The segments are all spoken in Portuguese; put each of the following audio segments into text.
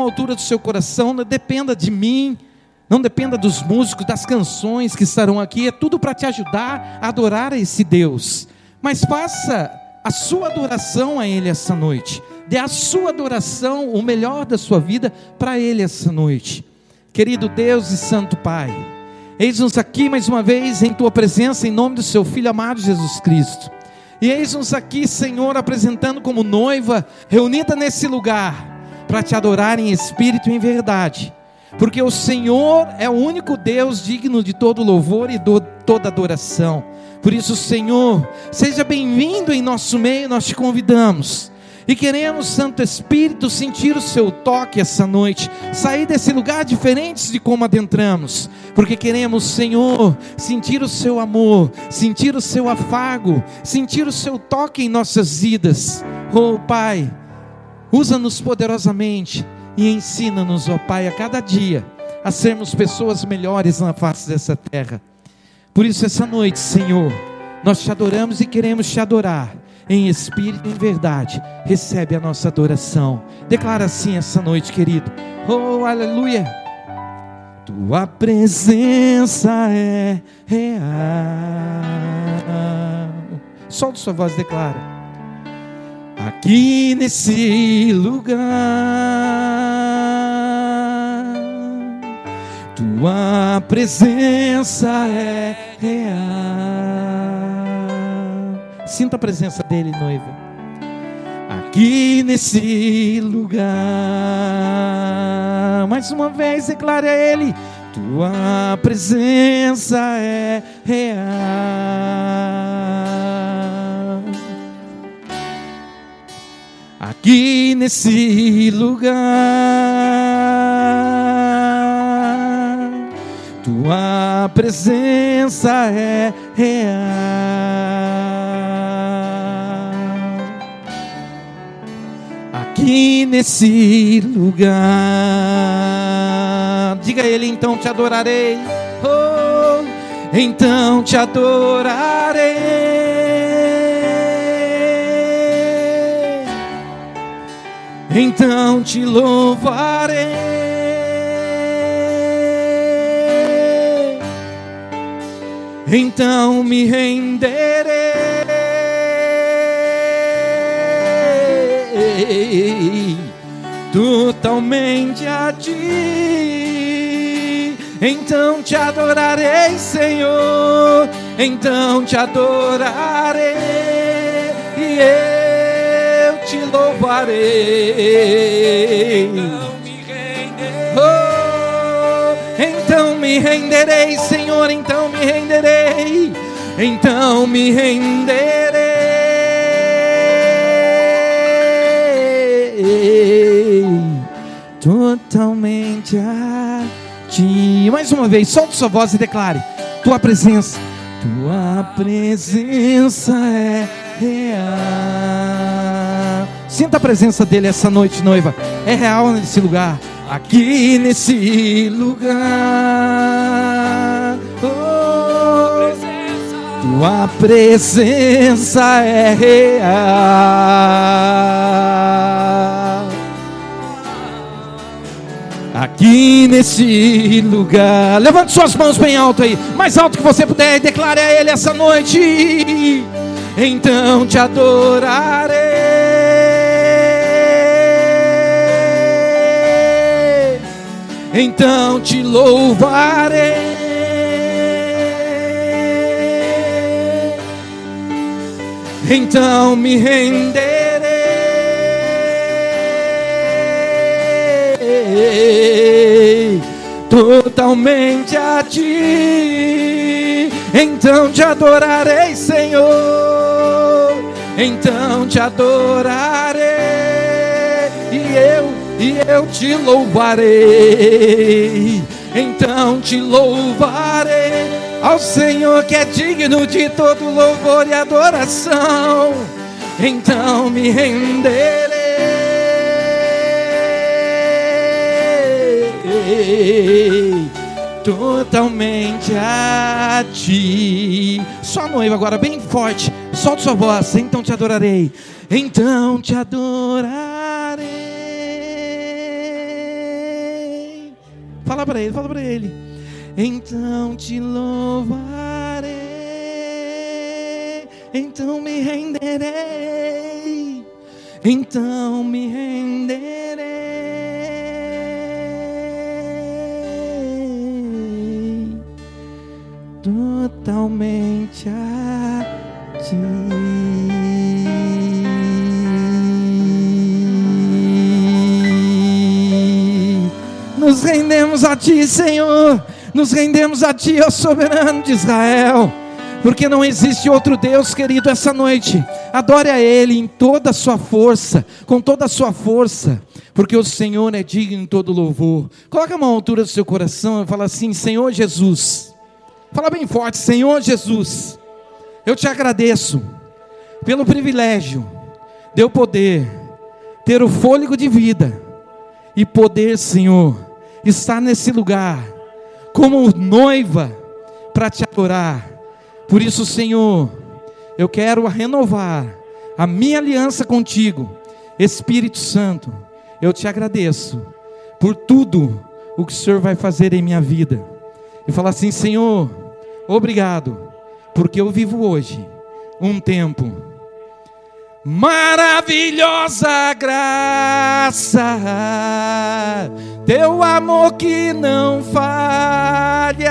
à altura do seu coração, não dependa de mim, não dependa dos músicos, das canções que estarão aqui, é tudo para te ajudar a adorar a esse Deus. Mas faça a sua adoração a Ele essa noite, dê a sua adoração, o melhor da sua vida, para Ele essa noite. Querido Deus e Santo Pai, eis-nos aqui mais uma vez em Tua presença, em nome do Seu Filho amado Jesus Cristo. E eis-nos aqui, Senhor, apresentando como noiva, reunida nesse lugar, para te adorar em espírito e em verdade, porque o Senhor é o único Deus digno de todo louvor e do, toda adoração. Por isso, Senhor, seja bem-vindo em nosso meio, nós te convidamos. E queremos, Santo Espírito, sentir o seu toque essa noite, sair desse lugar diferente de como adentramos, porque queremos, Senhor, sentir o seu amor, sentir o seu afago, sentir o seu toque em nossas vidas. Oh, Pai, Usa-nos poderosamente e ensina-nos, ó Pai, a cada dia a sermos pessoas melhores na face dessa terra. Por isso, essa noite, Senhor, nós te adoramos e queremos te adorar em espírito e em verdade. Recebe a nossa adoração. Declara assim essa noite, querido. Oh, aleluia. Tua presença é real. Solte sua voz, declara aqui nesse lugar. Tua presença é real. Sinta a presença dele, noiva. Aqui nesse lugar. Mais uma vez, declare a ele: Tua presença é real. Aqui nesse lugar. Tua presença é real. Aqui nesse lugar. Diga a ele então te adorarei. Oh, então te adorarei. Então te louvarei. Então me renderei totalmente a ti. Então te adorarei, Senhor. Então te adorarei. Yeah louvarei. Oh, então me renderei, Senhor, então me renderei. Então me renderei. Totalmente a ti. Mais uma vez, solte sua voz e declare: Tua presença, tua presença é real. Sinta a presença dele essa noite, noiva. É real nesse lugar. Aqui nesse lugar. Oh, tua presença é real. Aqui nesse lugar. Levante suas mãos bem alto aí. Mais alto que você puder. E declare a Ele essa noite. Então te adorarei. Então te louvarei. Então me renderei totalmente a ti. Então te adorarei, Senhor. Então te adorarei. E eu e eu te louvarei. Então te louvarei ao Senhor que é digno de todo louvor e adoração. Então me renderei totalmente a ti. Só noiva agora, bem forte. Solta sua voz. Então te adorarei. Então te adorarei. Fala para ele, fala para ele. Então te louvarei, então me renderei, então me renderei totalmente a ti. Nos rendemos a ti, Senhor. Nos rendemos a ti, ó soberano de Israel. Porque não existe outro Deus, querido, essa noite. Adore a Ele em toda a sua força, com toda a sua força, porque o Senhor é digno em todo louvor. Coloca a mão à altura do seu coração e fala assim: Senhor Jesus. Fala bem forte, Senhor Jesus. Eu te agradeço pelo privilégio de eu poder ter o fôlego de vida e poder, Senhor, estar nesse lugar como noiva para te adorar. Por isso, Senhor, eu quero renovar a minha aliança contigo, Espírito Santo. Eu te agradeço por tudo o que o Senhor vai fazer em minha vida. E falar assim, Senhor, obrigado, porque eu vivo hoje um tempo maravilhosa graça, teu amor que não falha,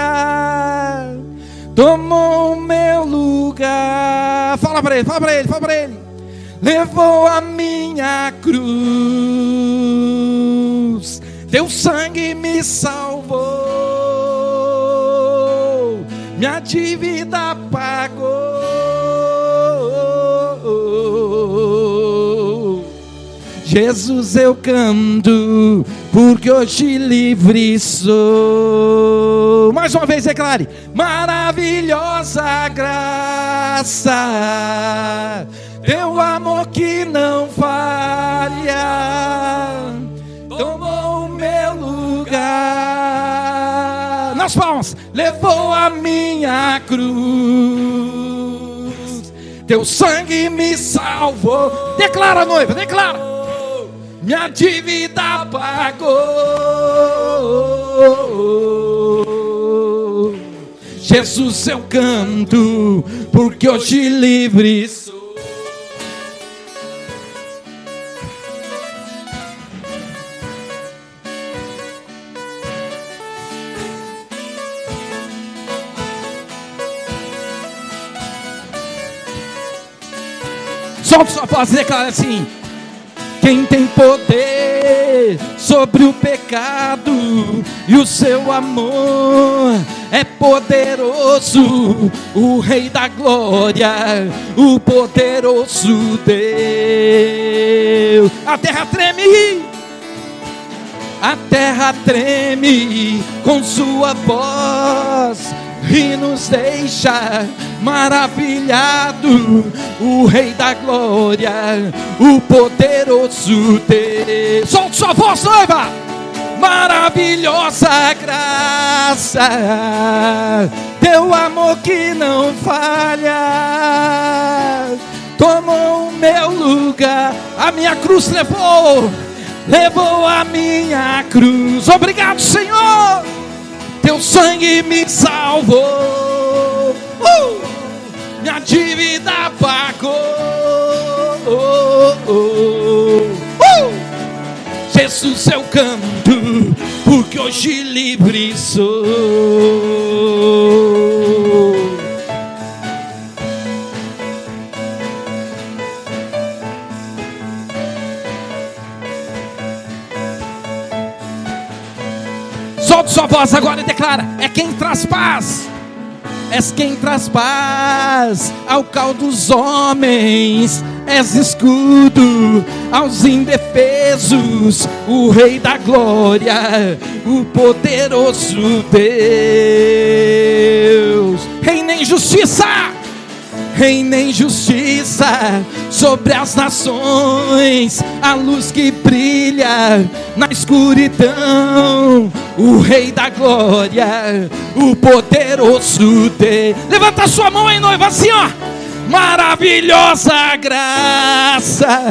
tomou meu lugar. Fala para ele, fala para ele, fala para ele. Levou a minha cruz, teu sangue me salvou, minha dívida pagou. Jesus eu canto, porque hoje livre sou. Mais uma vez declare: maravilhosa graça, teu amor que não falha, tomou o meu lugar. Nas palmas, levou a minha cruz, teu sangue me salvou. Declara, noiva, declara minha dívida pagou. Jesus, eu canto, porque hoje livre sou. Sua voz e declara assim: quem tem poder sobre o pecado e o seu amor é poderoso, o Rei da Glória, o poderoso Deus. A terra treme, a terra treme com sua voz e nos deixa maravilhado, o Rei da Glória, o poderoso Deus. Solte sua voz, noiva! Maravilhosa graça, teu amor que não falha, tomou o meu lugar, a minha cruz levou, levou a minha cruz. Obrigado, Senhor teu sangue me salvou, uh! minha dívida pagou. Uh! Jesus, eu canto, porque hoje livre sou. Solte sua voz agora e declara: É quem traz paz. És quem traz paz ao cal dos homens, és escudo aos indefesos, o Rei da Glória, o poderoso Deus. Reina em justiça, reina em justiça sobre as nações, a luz que brilha na escuridão, o Rei da Glória, o poderoso Deus. Levanta sua mão aí, noiva, assim ó. Maravilhosa graça,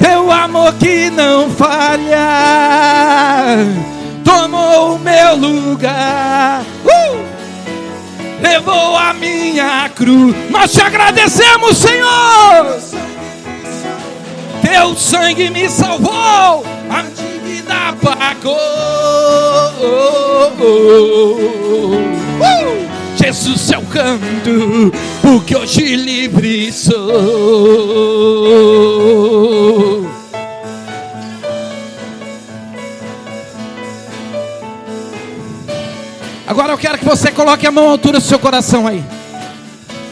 teu amor que não falha, tomou meu lugar. Uh! Levou a minha cruz. Nós te agradecemos, Senhor. Teu sangue me salvou, a dívida pagou. Uh! Jesus, eu canto, porque hoje livre sou. Agora eu quero que você coloque a mão à altura do seu coração aí.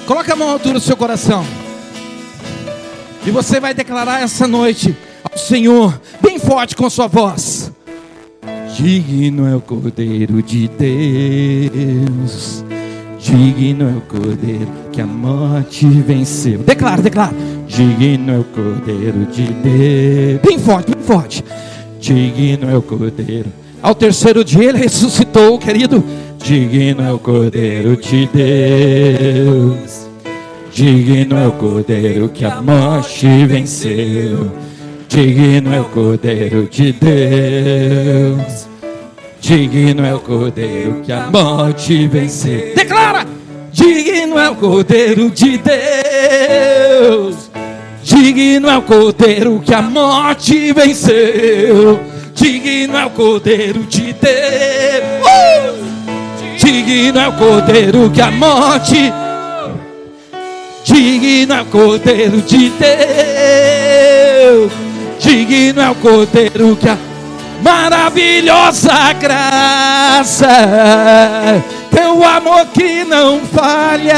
Coloque a mão à altura do seu coração. E você vai declarar essa noite ao Senhor, bem forte com sua voz. Digno é o Cordeiro de Deus. Digno é o Cordeiro que a morte venceu. Declara, declara. Digno é o Cordeiro de Deus. Bem forte, bem forte. Digno é o Cordeiro. Ao terceiro dia ele ressuscitou, querido. Digno é o Cordeiro de Deus. Digno é o Cordeiro que a morte venceu. Digno é o Cordeiro de Deus. Digno é o Cordeiro que a morte venceu. Declara! Digno é o Cordeiro de Deus. Digno é o Cordeiro que a morte venceu. Digno é o Cordeiro de Deus. Uh! Digno é o Cordeiro que a morte. Digno é o Cordeiro de Deus. Digno é o Cordeiro que a maravilhosa graça, teu amor que não falha,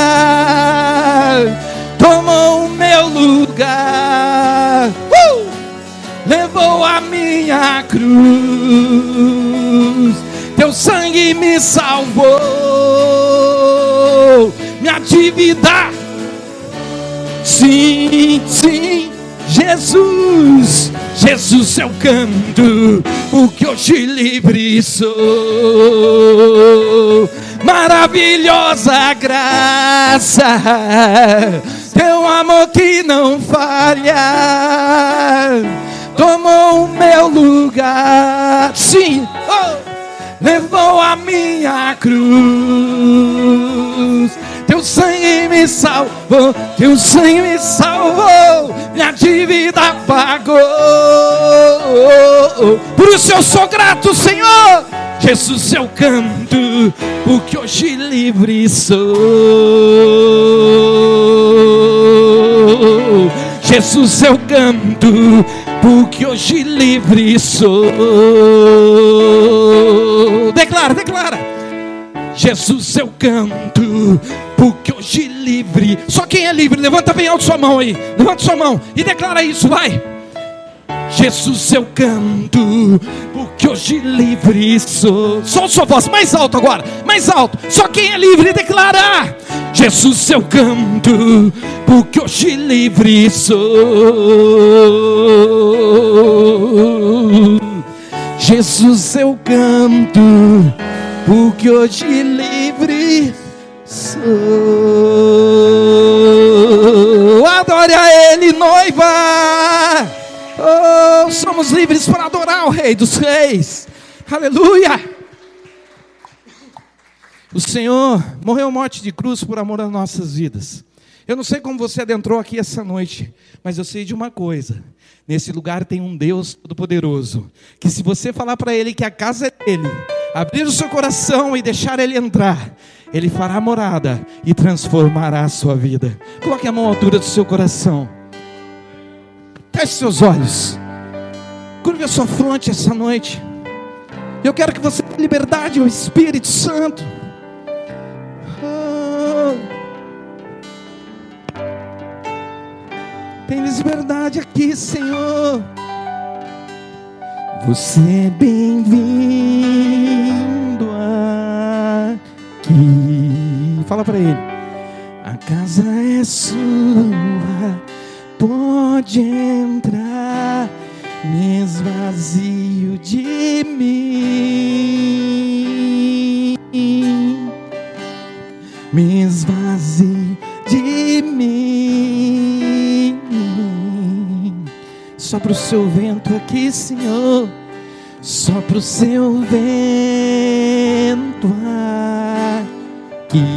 tomou o meu lugar, uh! levou a minha cruz, teu sangue me salvou, minha dívida, sim, sim, Jesus. Jesus eu canto, porque hoje livre sou. Maravilhosa graça, teu amor que não falha, tomou o meu lugar. Sim, oh, levou a minha cruz teu sangue me salvou, teu sangue me salvou, minha dívida pagou. Por isso eu sou grato, Senhor. Jesus, eu canto, porque hoje livre sou. Jesus, eu canto, porque hoje livre sou. Declara, declara. Jesus, eu canto, porque hoje livre. Só quem é livre, levanta bem alto sua mão aí. Levanta sua mão e declara isso, vai. Jesus eu canto, porque hoje livre sou. Só sua voz, mais alto agora, mais alto. Só quem é livre declara. Jesus eu canto, porque hoje livre sou. Jesus eu canto, porque hoje livre sou. Adore a Ele, noiva. Oh, somos livres para adorar o Rei dos Reis. Aleluia. O Senhor morreu morte de cruz por amor às nossas vidas. Eu não sei como você adentrou aqui essa noite, mas eu sei de uma coisa: nesse lugar tem um Deus Todo-Poderoso, que se você falar para Ele que a casa é dele, abrir o seu coração e deixar Ele entrar, Ele fará morada e transformará a sua vida. Coloque a mão à altura do seu coração, feche seus olhos, curve a sua fronte essa noite. Eu quero que você tenha liberdade ao Espírito Santo. Tens liberdade aqui, Senhor. Você é bem-vindo aqui. Fala para ele. A casa é sua, pode entrar. Me esvazio de mim. Me esvazio de mim. Sopra o seu vento aqui, Senhor. Só pro seu vento aqui.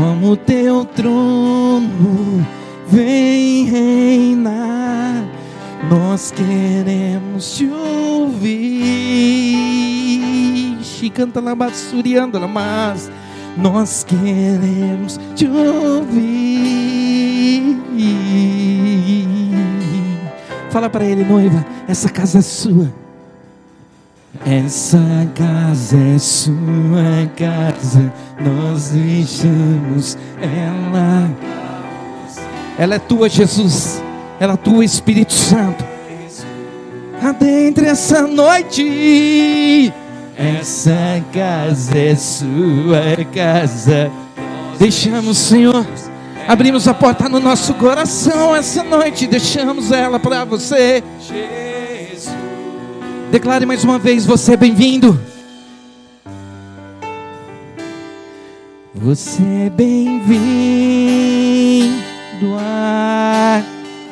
Toma o teu trono, vem reinar. Nós queremos te ouvir. Canta lá, bassuriando mas nós queremos te ouvir. Fala para ele, noiva, essa casa é sua. Essa casa é sua casa, nós deixamos ela. Ela é tua, Jesus. Ela é tua, Espírito Santo. Adentre essa noite. Essa casa é sua casa. Deixamos, Senhor. Abrimos a porta no nosso coração essa noite. Deixamos ela para você. Declare mais uma vez: você é bem-vindo. Você é bem-vindo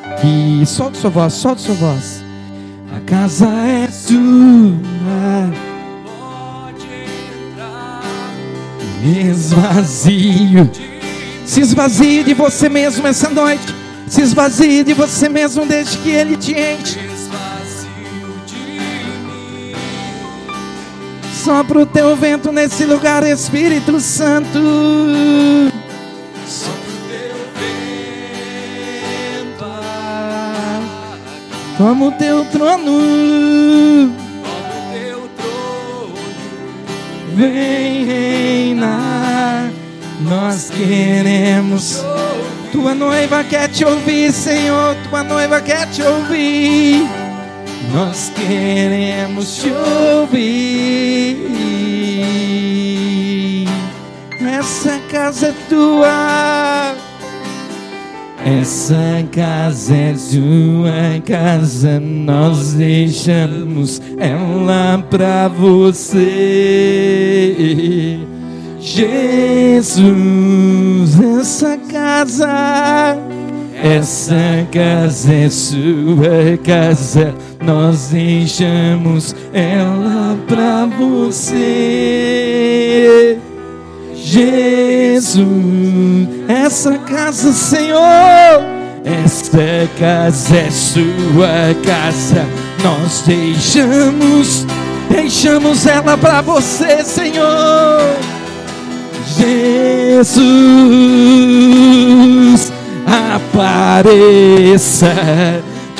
aqui. Solte sua voz, solte sua voz. A casa é sua. Pode entrar. Esvazio. Se esvazie de você mesmo essa noite. Se esvazie de você mesmo desde que Ele te enche. Sopra o teu vento nesse lugar, Espírito Santo. Sopra o teu vento. Toma o teu trono. Toma o teu trono. Vem reinar. Nós queremos. Tua noiva quer te ouvir, Senhor. Tua noiva quer te ouvir. Nós queremos te ouvir. Essa casa é tua. Essa casa é tua casa, nós deixamos ela pra você. Jesus, essa casa, essa casa é sua casa nós deixamos ela pra você. Jesus, essa casa, Senhor, esta casa é sua casa. Nós deixamos, deixamos ela para você, Senhor. Jesus, apareça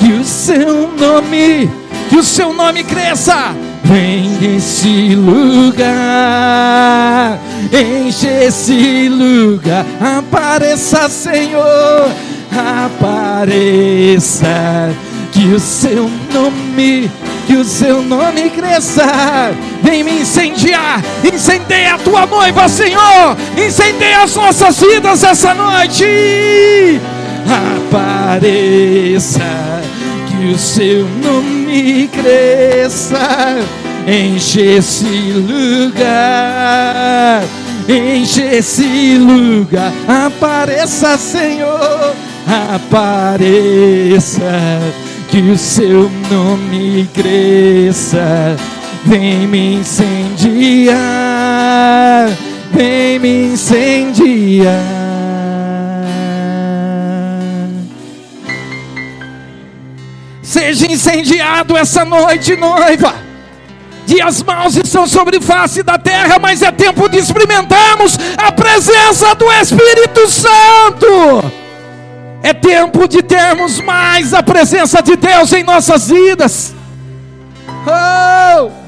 que o seu nome, que o seu nome cresça. Vem nesse lugar, enche esse lugar, apareça, Senhor, apareça, que o seu nome, que o seu nome cresça. Vem me incendiar, incendeia a tua noiva, Senhor, incendeia as nossas vidas essa noite. Apareça que o seu nome cresça, enche esse lugar, enche esse lugar, apareça, Senhor, apareça, que o seu nome cresça, vem me incendiar, vem me incendiar. Seja incendiado essa noite, noiva. Dias maus estão sobre face da terra, mas é tempo de experimentarmos a presença do Espírito Santo. É tempo de termos mais a presença de Deus em nossas vidas. Oh!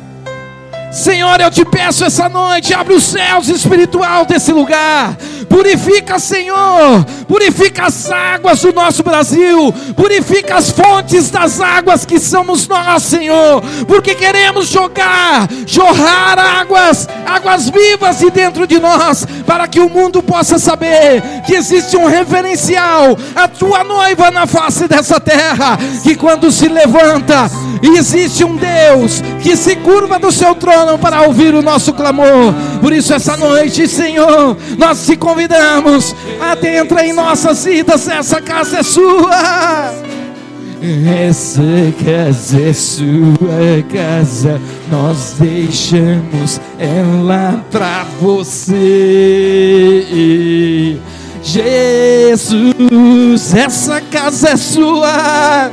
Senhor, eu te peço essa noite, abre os céus espiritual desse lugar. Purifica, Senhor, purifica as águas do nosso Brasil, purifica as fontes das águas que somos nós, Senhor, porque queremos jogar, jorrar águas, águas vivas de dentro de nós, para que o mundo possa saber que existe um referencial, a tua noiva na face dessa terra, que quando se levanta, existe um Deus que se curva do seu trono para ouvir o nosso clamor. Por isso, essa noite, Senhor, nós te convidamos, adentra em nossas vidas, essa casa é sua. Essa casa é sua casa, nós deixamos ela pra você. Jesus, essa casa é sua,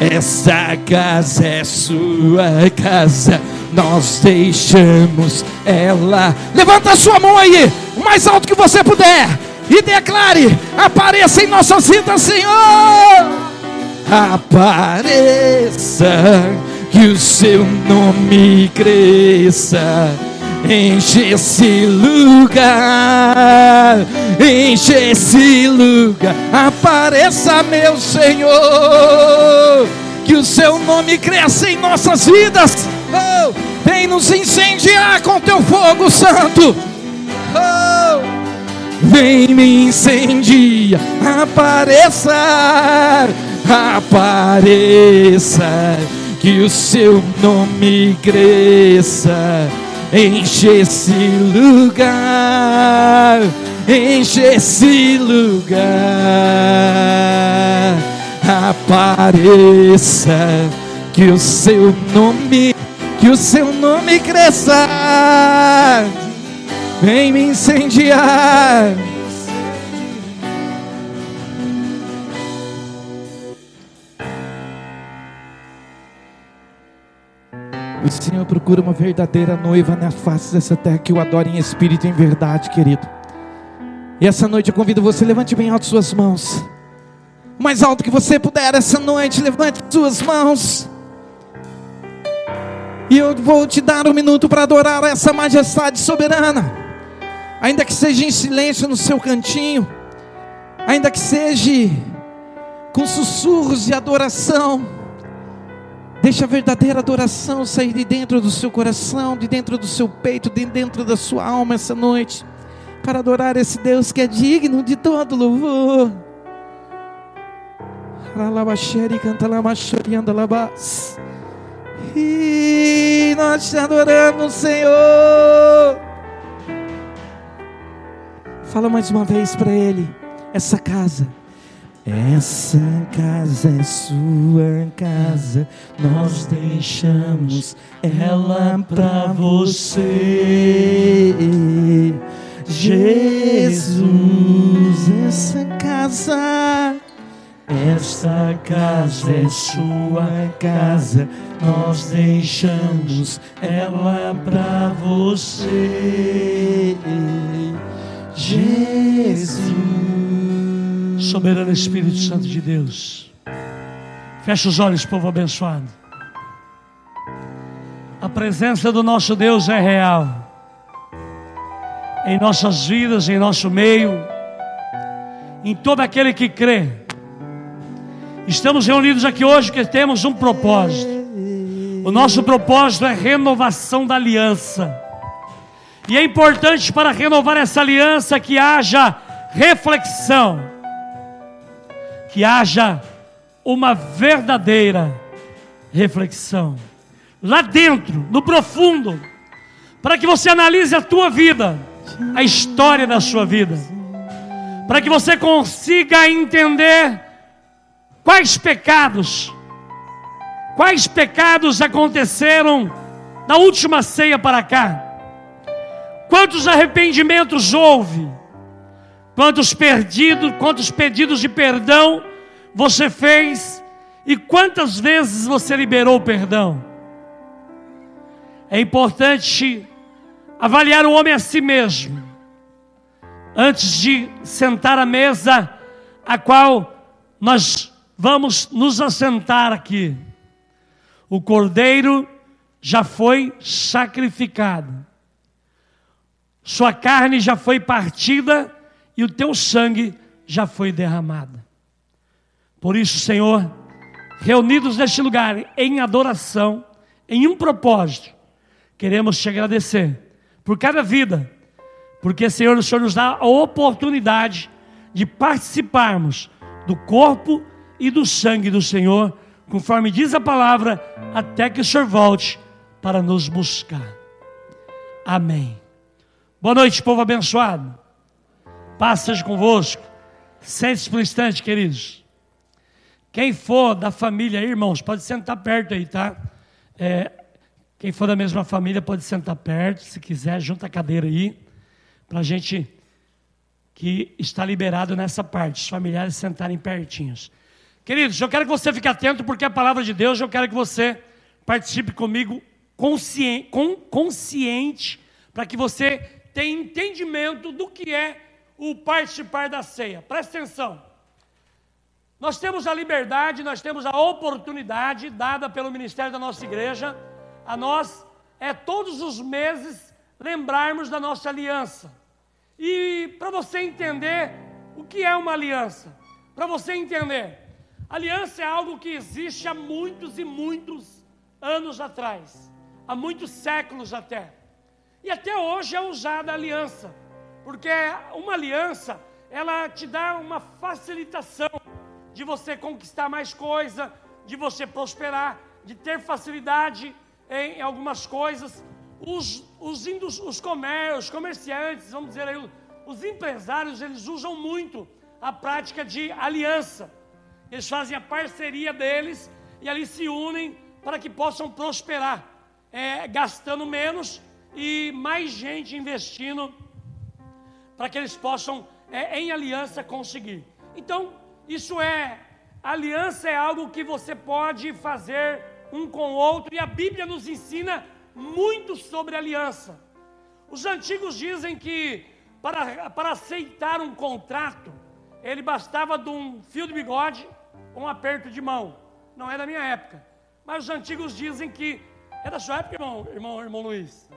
essa casa é sua casa, nós deixamos ela. Levanta a sua mão aí, o mais alto que você puder, e declare: apareça em nossas vidas, Senhor apareça, que o seu nome cresça. Enche esse lugar, enche esse lugar, apareça, meu Senhor, que o seu nome cresça em nossas vidas. Oh, vem nos incendiar com teu fogo santo. Oh, vem me incendiar, apareça apareça, que o seu nome cresça, enche esse lugar, enche esse lugar, apareça, que o seu nome, que o seu nome cresça, vem me incendiar O Senhor procura uma verdadeira noiva na face dessa terra que o adore em espírito e em verdade, querido. E essa noite eu convido você, levante bem alto suas mãos. Mais alto que você puder essa noite, levante suas mãos. E eu vou te dar um minuto para adorar essa majestade soberana. Ainda que seja em silêncio no seu cantinho, ainda que seja com sussurros de adoração. Deixa a verdadeira adoração sair de dentro do seu coração, de dentro do seu peito, de dentro da sua alma essa noite, para adorar esse Deus que é digno de todo louvor. E nós te adoramos, Senhor. Fala mais uma vez para Ele, essa casa essa casa é sua casa, nós deixamos ela para você. Jesus, essa casa, essa casa é sua casa, nós deixamos ela para você. Jesus Soberano Espírito Santo de Deus. Fecha os olhos, povo abençoado. A presença do nosso Deus é real. Em nossas vidas, em nosso meio, em todo aquele que crê. Estamos reunidos aqui hoje porque temos um propósito. O nosso propósito é renovação da aliança. E é importante para renovar essa aliança que haja reflexão que haja uma verdadeira reflexão lá dentro, no profundo, para que você analise a tua vida, a história da sua vida, para que você consiga entender quais pecados, quais pecados aconteceram da última ceia para cá, quantos arrependimentos houve? Quantos perdidos, quantos pedidos de perdão você fez? E quantas vezes você liberou o perdão. É importante avaliar o homem a si mesmo antes de sentar à mesa a qual nós vamos nos assentar aqui. O cordeiro já foi sacrificado. Sua carne já foi partida e o teu sangue já foi derramado. Por isso, Senhor, reunidos neste lugar em adoração, em um propósito, queremos te agradecer por cada vida, porque, Senhor, o Senhor nos dá a oportunidade de participarmos do corpo e do sangue do Senhor, conforme diz a palavra, até que o Senhor volte para nos buscar. Amém. Boa noite, povo abençoado. Paz seja convosco. Sente-se por um instante, queridos. Quem for da família, irmãos, pode sentar perto aí, tá? É, quem for da mesma família pode sentar perto, se quiser, junta a cadeira aí, para a gente que está liberado nessa parte, os familiares sentarem pertinhos. Queridos, eu quero que você fique atento, porque a palavra de Deus, eu quero que você participe comigo consciente, consciente para que você tenha entendimento do que é o participar da ceia. Presta atenção. Nós temos a liberdade, nós temos a oportunidade dada pelo ministério da nossa igreja, a nós é todos os meses lembrarmos da nossa aliança. E para você entender o que é uma aliança, para você entender, aliança é algo que existe há muitos e muitos anos atrás, há muitos séculos até. E até hoje é usada a aliança, porque uma aliança, ela te dá uma facilitação de você conquistar mais coisa, de você prosperar, de ter facilidade em algumas coisas os, os, indus, os, os comerciantes, vamos dizer aí, os empresários, eles usam muito a prática de aliança. Eles fazem a parceria deles e ali se unem para que possam prosperar, é, gastando menos e mais gente investindo para que eles possam, é, em aliança, conseguir. Então, isso é, aliança é algo que você pode fazer um com o outro, e a Bíblia nos ensina muito sobre aliança. Os antigos dizem que para, para aceitar um contrato, ele bastava de um fio de bigode um aperto de mão. Não é da minha época. Mas os antigos dizem que. É da sua época, irmão, irmão, irmão Luiz?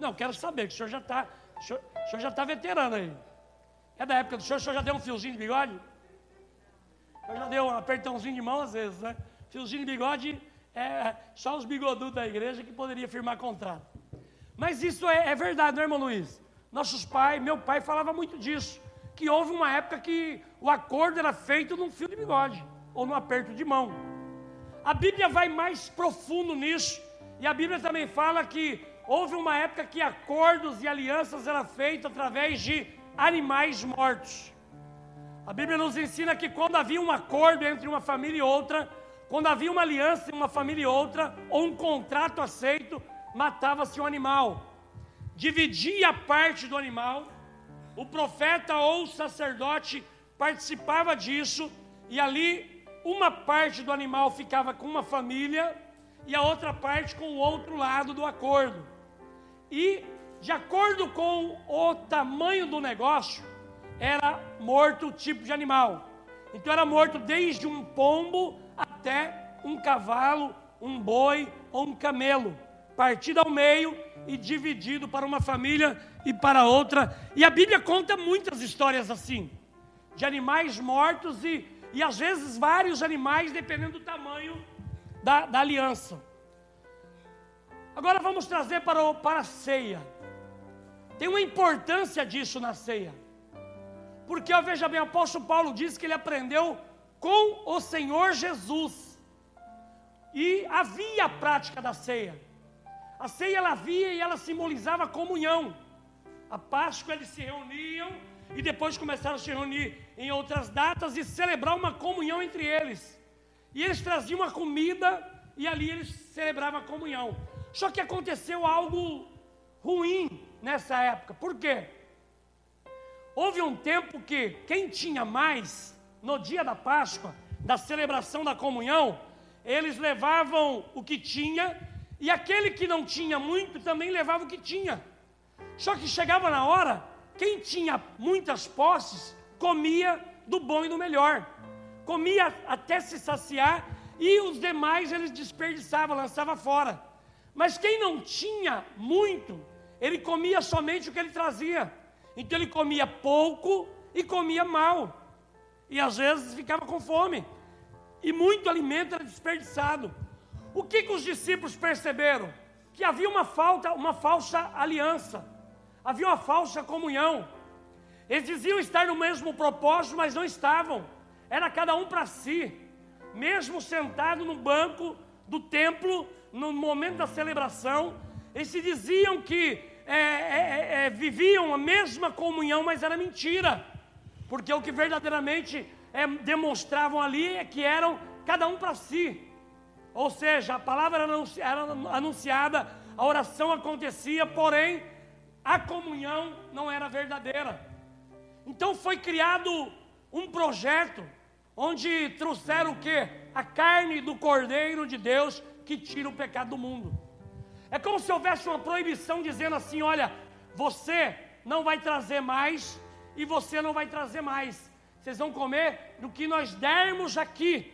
Não, quero saber, que o senhor já está. O senhor, já está veterano aí. É da época do senhor, o senhor já deu um fiozinho de bigode? Senhor já deu um apertãozinho de mão às vezes, né? Fiozinho de bigode é só os bigodudos da igreja que poderia firmar contrato. Mas isso é, é verdade, não é, irmão Luiz? Nossos pais, meu pai falava muito disso. Que houve uma época que o acordo era feito num fio de bigode ou num aperto de mão. A Bíblia vai mais profundo nisso. E a Bíblia também fala que houve uma época que acordos e alianças eram feitos através de animais mortos. A Bíblia nos ensina que quando havia um acordo entre uma família e outra, quando havia uma aliança entre uma família e outra, ou um contrato aceito, matava-se um animal. Dividia a parte do animal, o profeta ou o sacerdote participava disso, e ali uma parte do animal ficava com uma família e a outra parte com o outro lado do acordo. E, de acordo com o tamanho do negócio, era morto o tipo de animal. Então, era morto desde um pombo até um cavalo, um boi ou um camelo, partido ao meio e dividido para uma família e para outra. E a Bíblia conta muitas histórias assim, de animais mortos e, e às vezes vários animais, dependendo do tamanho da, da aliança. Agora vamos trazer para, o, para a ceia. Tem uma importância disso na ceia. Porque, veja bem, o apóstolo Paulo diz que ele aprendeu com o Senhor Jesus. E havia a prática da ceia. A ceia ela havia e ela simbolizava a comunhão. A Páscoa eles se reuniam e depois começaram a se reunir em outras datas e celebrar uma comunhão entre eles. E eles traziam uma comida e ali eles celebravam a comunhão. Só que aconteceu algo ruim nessa época. Por quê? Houve um tempo que quem tinha mais no dia da Páscoa, da celebração da comunhão, eles levavam o que tinha, e aquele que não tinha muito também levava o que tinha. Só que chegava na hora, quem tinha muitas posses, comia do bom e do melhor, comia até se saciar, e os demais eles desperdiçavam, lançava fora. Mas quem não tinha muito, ele comia somente o que ele trazia. Então ele comia pouco e comia mal e às vezes ficava com fome, e muito alimento era desperdiçado. O que, que os discípulos perceberam? Que havia uma falta, uma falsa aliança, havia uma falsa comunhão. Eles diziam estar no mesmo propósito, mas não estavam. Era cada um para si. Mesmo sentado no banco do templo, no momento da celebração, eles se diziam que é, é, é, viviam a mesma comunhão, mas era mentira porque o que verdadeiramente é, demonstravam ali é que eram cada um para si. Ou seja, a palavra era anunciada, a oração acontecia, porém a comunhão não era verdadeira. Então foi criado um projeto onde trouxeram o que? A carne do Cordeiro de Deus que tira o pecado do mundo. É como se houvesse uma proibição dizendo assim: olha, você não vai trazer mais e você não vai trazer mais. Vocês vão comer do que nós dermos aqui,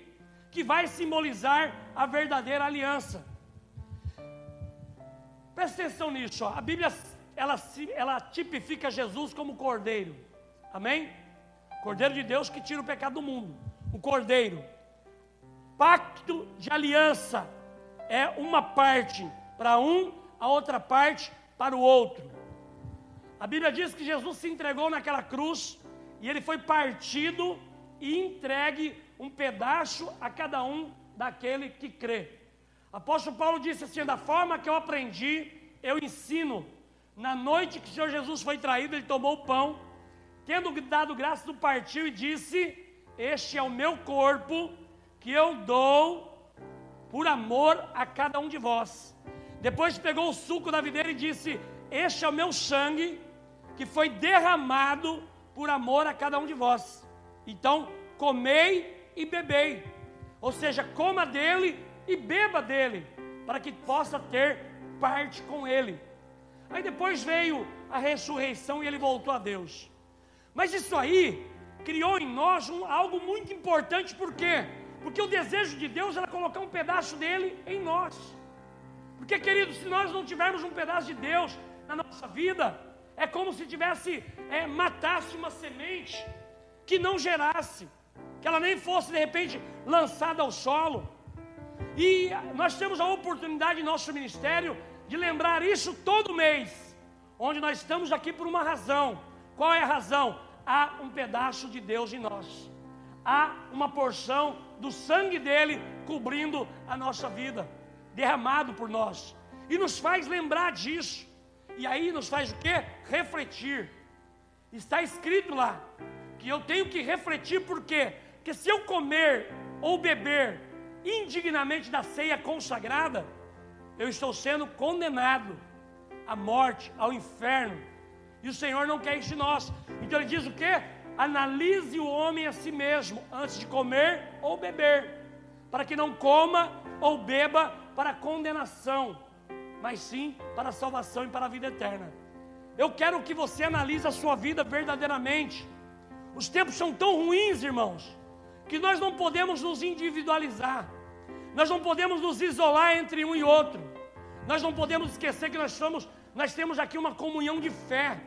que vai simbolizar a verdadeira aliança. Presta atenção nisso, ó. a Bíblia ela, ela tipifica Jesus como cordeiro, amém? Cordeiro de Deus que tira o pecado do mundo, o cordeiro. Pacto de aliança é uma parte para um, a outra parte para o outro. A Bíblia diz que Jesus se entregou naquela cruz e ele foi partido e entregue um pedaço a cada um daquele que crê. Apóstolo Paulo disse assim: da forma que eu aprendi, eu ensino. Na noite que o Senhor Jesus foi traído, ele tomou o pão, tendo dado graça do partiu e disse: Este é o meu corpo que eu dou por amor a cada um de vós. Depois pegou o suco da videira e disse: Este é o meu sangue que foi derramado por amor a cada um de vós. Então, comei e bebei. Ou seja, coma dele e beba dele, para que possa ter parte com ele. Aí depois veio a ressurreição e ele voltou a Deus. Mas isso aí criou em nós um, algo muito importante, por quê? Porque o desejo de Deus era colocar um pedaço dele em nós. Porque, querido, se nós não tivermos um pedaço de Deus na nossa vida, é como se tivesse, é, matasse uma semente que não gerasse, que ela nem fosse de repente lançada ao solo. E nós temos a oportunidade em nosso ministério de lembrar isso todo mês, onde nós estamos aqui por uma razão. Qual é a razão? Há um pedaço de Deus em nós, há uma porção do sangue dele cobrindo a nossa vida, derramado por nós, e nos faz lembrar disso. E aí nos faz o que? Refletir. Está escrito lá que eu tenho que refletir por quê? Porque se eu comer ou beber indignamente da ceia consagrada, eu estou sendo condenado à morte, ao inferno. E o Senhor não quer isso de nós. Então ele diz o que? Analise o homem a si mesmo antes de comer ou beber, para que não coma ou beba para condenação mas sim para a salvação e para a vida eterna. Eu quero que você analise a sua vida verdadeiramente. Os tempos são tão ruins, irmãos, que nós não podemos nos individualizar, nós não podemos nos isolar entre um e outro, nós não podemos esquecer que nós somos, nós temos aqui uma comunhão de fé,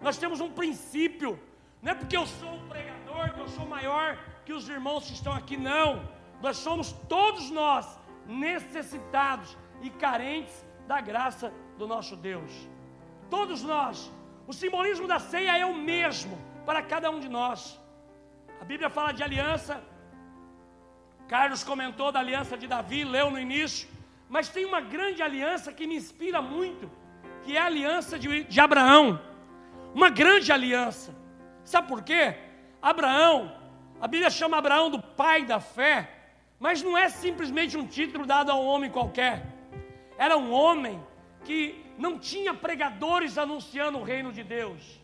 nós temos um princípio, não é porque eu sou um pregador que eu sou maior que os irmãos que estão aqui, não, nós somos todos nós necessitados e carentes da graça do nosso Deus. Todos nós, o simbolismo da ceia é o mesmo para cada um de nós. A Bíblia fala de aliança. Carlos comentou da aliança de Davi, leu no início. Mas tem uma grande aliança que me inspira muito, que é a aliança de, de Abraão. Uma grande aliança. Sabe por quê? Abraão, a Bíblia chama Abraão do pai da fé, mas não é simplesmente um título dado a um homem qualquer era um homem que não tinha pregadores anunciando o reino de Deus.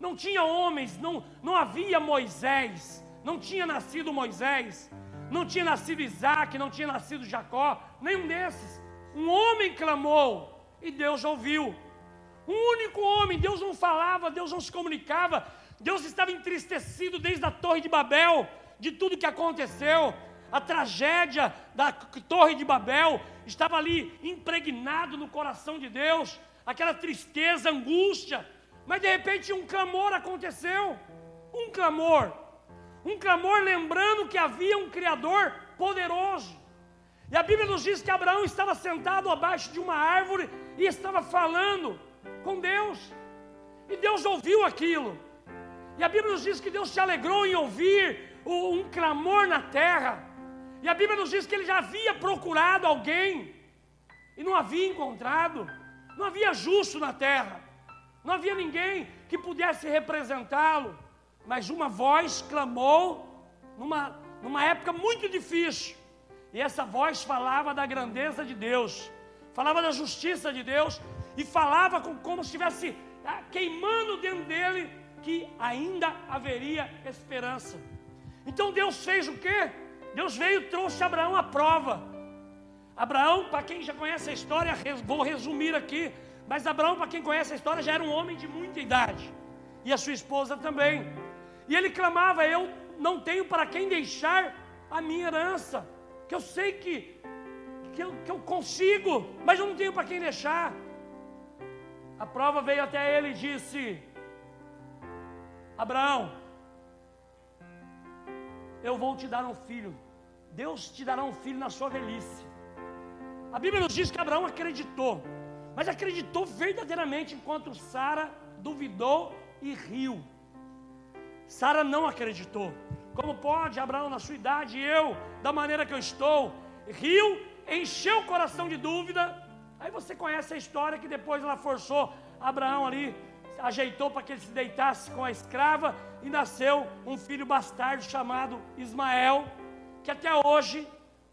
Não tinha homens, não, não havia Moisés, não tinha nascido Moisés, não tinha nascido Isaac, não tinha nascido Jacó, nenhum desses. Um homem clamou e Deus ouviu. Um único homem, Deus não falava, Deus não se comunicava, Deus estava entristecido desde a Torre de Babel, de tudo que aconteceu. A tragédia da Torre de Babel estava ali impregnado no coração de Deus, aquela tristeza, angústia, mas de repente um clamor aconteceu, um clamor, um clamor lembrando que havia um Criador poderoso. E a Bíblia nos diz que Abraão estava sentado abaixo de uma árvore e estava falando com Deus. E Deus ouviu aquilo. E a Bíblia nos diz que Deus se alegrou em ouvir um clamor na terra. E a Bíblia nos diz que ele já havia procurado alguém e não havia encontrado. Não havia justo na terra. Não havia ninguém que pudesse representá-lo. Mas uma voz clamou numa, numa época muito difícil. E essa voz falava da grandeza de Deus, falava da justiça de Deus e falava com, como se estivesse ah, queimando dentro dele que ainda haveria esperança. Então Deus fez o quê? Deus veio e trouxe Abraão a prova. Abraão, para quem já conhece a história, vou resumir aqui, mas Abraão, para quem conhece a história, já era um homem de muita idade, e a sua esposa também. E ele clamava: Eu não tenho para quem deixar a minha herança, que eu sei que, que, eu, que eu consigo, mas eu não tenho para quem deixar. A prova veio até ele e disse: Abraão, eu vou te dar um filho. Deus te dará um filho na sua velhice. A Bíblia nos diz que Abraão acreditou, mas acreditou verdadeiramente enquanto Sara duvidou e riu. Sara não acreditou. Como pode Abraão, na sua idade, eu, da maneira que eu estou, riu, encheu o coração de dúvida. Aí você conhece a história que depois ela forçou Abraão ali, ajeitou para que ele se deitasse com a escrava e nasceu um filho bastardo chamado Ismael, que até hoje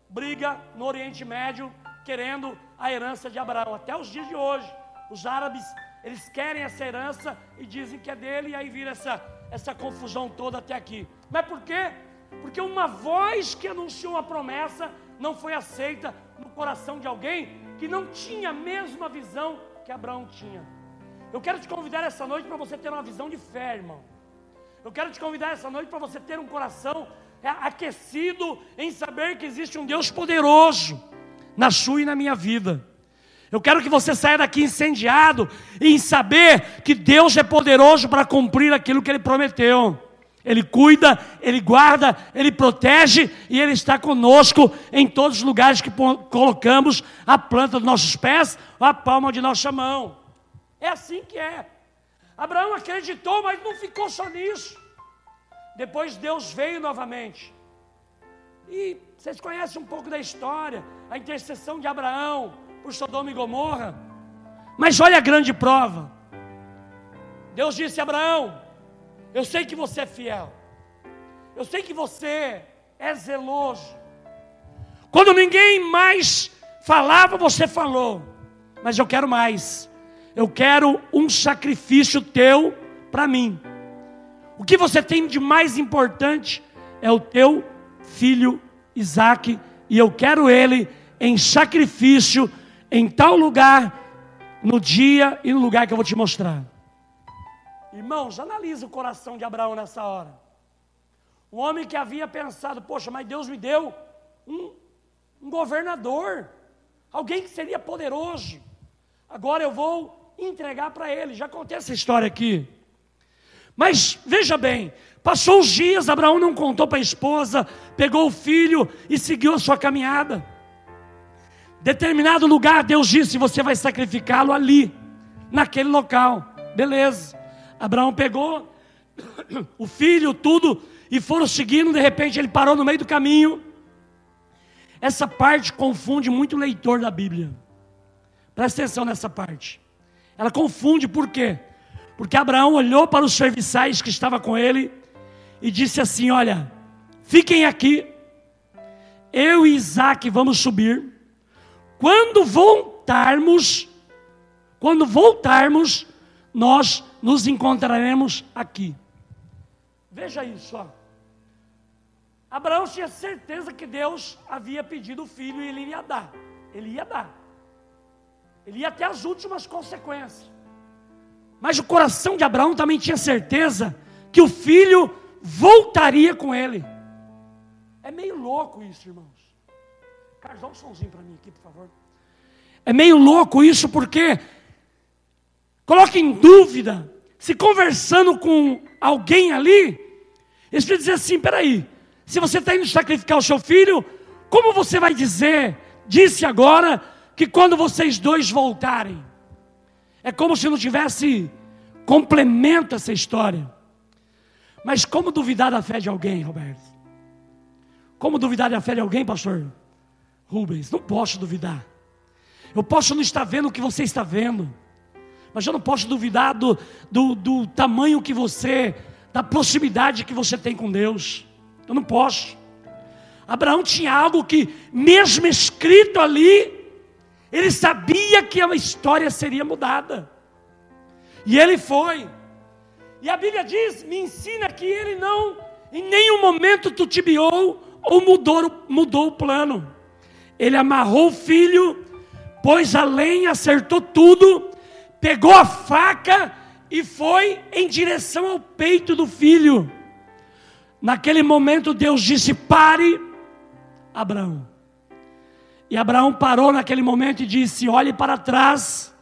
briga no Oriente Médio querendo a herança de Abraão. Até os dias de hoje, os árabes, eles querem essa herança e dizem que é dele, e aí vira essa, essa confusão toda até aqui. Mas por quê? Porque uma voz que anunciou uma promessa não foi aceita no coração de alguém que não tinha a mesma visão que Abraão tinha. Eu quero te convidar essa noite para você ter uma visão de fé, irmão. Eu quero te convidar essa noite para você ter um coração é, aquecido em saber que existe um Deus poderoso na sua e na minha vida. Eu quero que você saia daqui incendiado em saber que Deus é poderoso para cumprir aquilo que Ele prometeu. Ele cuida, Ele guarda, Ele protege e Ele está conosco em todos os lugares que colocamos a planta dos nossos pés a palma de nossa mão. É assim que é. Abraão acreditou, mas não ficou só nisso. Depois Deus veio novamente. E vocês conhecem um pouco da história, a intercessão de Abraão por Sodoma e Gomorra. Mas olha a grande prova. Deus disse a Abraão: Eu sei que você é fiel. Eu sei que você é zeloso. Quando ninguém mais falava, você falou. Mas eu quero mais. Eu quero um sacrifício teu para mim. O que você tem de mais importante é o teu filho Isaac, e eu quero ele em sacrifício em tal lugar, no dia e no lugar que eu vou te mostrar. Irmãos, analisa o coração de Abraão nessa hora. O homem que havia pensado, poxa, mas Deus me deu um, um governador, alguém que seria poderoso. Agora eu vou entregar para ele. Já contei essa história aqui. Mas veja bem, passou os dias, Abraão não contou para a esposa, pegou o filho e seguiu a sua caminhada. Determinado lugar, Deus disse: Você vai sacrificá-lo ali, naquele local. Beleza. Abraão pegou o filho, tudo, e foram seguindo. De repente, ele parou no meio do caminho. Essa parte confunde muito o leitor da Bíblia. Presta atenção nessa parte. Ela confunde por quê? Porque Abraão olhou para os serviçais que estavam com ele e disse assim: Olha, fiquem aqui, eu e Isaac vamos subir. Quando voltarmos, quando voltarmos, nós nos encontraremos aqui. Veja isso, ó. Abraão tinha certeza que Deus havia pedido o filho e ele ia dar. Ele ia dar. Ele ia até as últimas consequências. Mas o coração de Abraão também tinha certeza que o filho voltaria com ele. É meio louco isso, irmãos. Carlos, dá um somzinho para mim aqui, por favor. É meio louco isso porque coloca em dúvida, se conversando com alguém ali, eles vão dizer assim: peraí, se você está indo sacrificar o seu filho, como você vai dizer, disse agora, que quando vocês dois voltarem, é como se não tivesse complemento essa história. Mas como duvidar da fé de alguém, Roberto? Como duvidar da fé de alguém, pastor Rubens? Não posso duvidar. Eu posso não estar vendo o que você está vendo, mas eu não posso duvidar do, do, do tamanho que você, da proximidade que você tem com Deus. Eu não posso. Abraão tinha algo que, mesmo escrito ali, ele sabia que a história seria mudada. E ele foi. E a Bíblia diz, me ensina que ele não, em nenhum momento tutibiou ou mudou, mudou o plano. Ele amarrou o filho, pôs a lenha, acertou tudo, pegou a faca e foi em direção ao peito do filho. Naquele momento Deus disse: pare, Abraão. E Abraão parou naquele momento e disse: olhe para trás,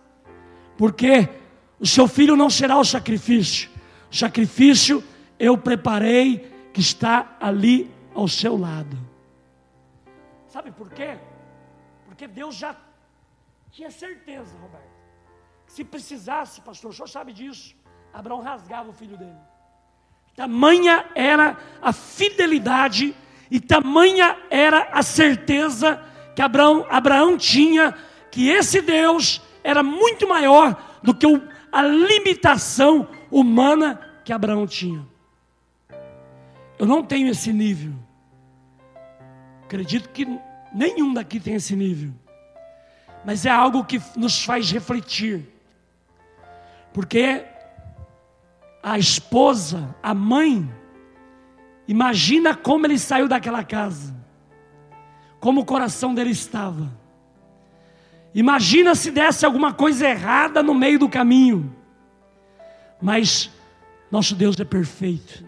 porque o seu filho não será o sacrifício, o sacrifício eu preparei que está ali ao seu lado. Sabe por quê? Porque Deus já tinha certeza, Roberto. Que se precisasse, pastor, o senhor sabe disso. Abraão rasgava o filho dele. Tamanha era a fidelidade e tamanha era a certeza que Abraão, Abraão tinha que esse Deus era muito maior do que o, a limitação humana que Abraão tinha. Eu não tenho esse nível. Acredito que nenhum daqui tem esse nível. Mas é algo que nos faz refletir. Porque a esposa, a mãe, imagina como ele saiu daquela casa, como o coração dele estava. Imagina se desse alguma coisa errada no meio do caminho. Mas nosso Deus é perfeito.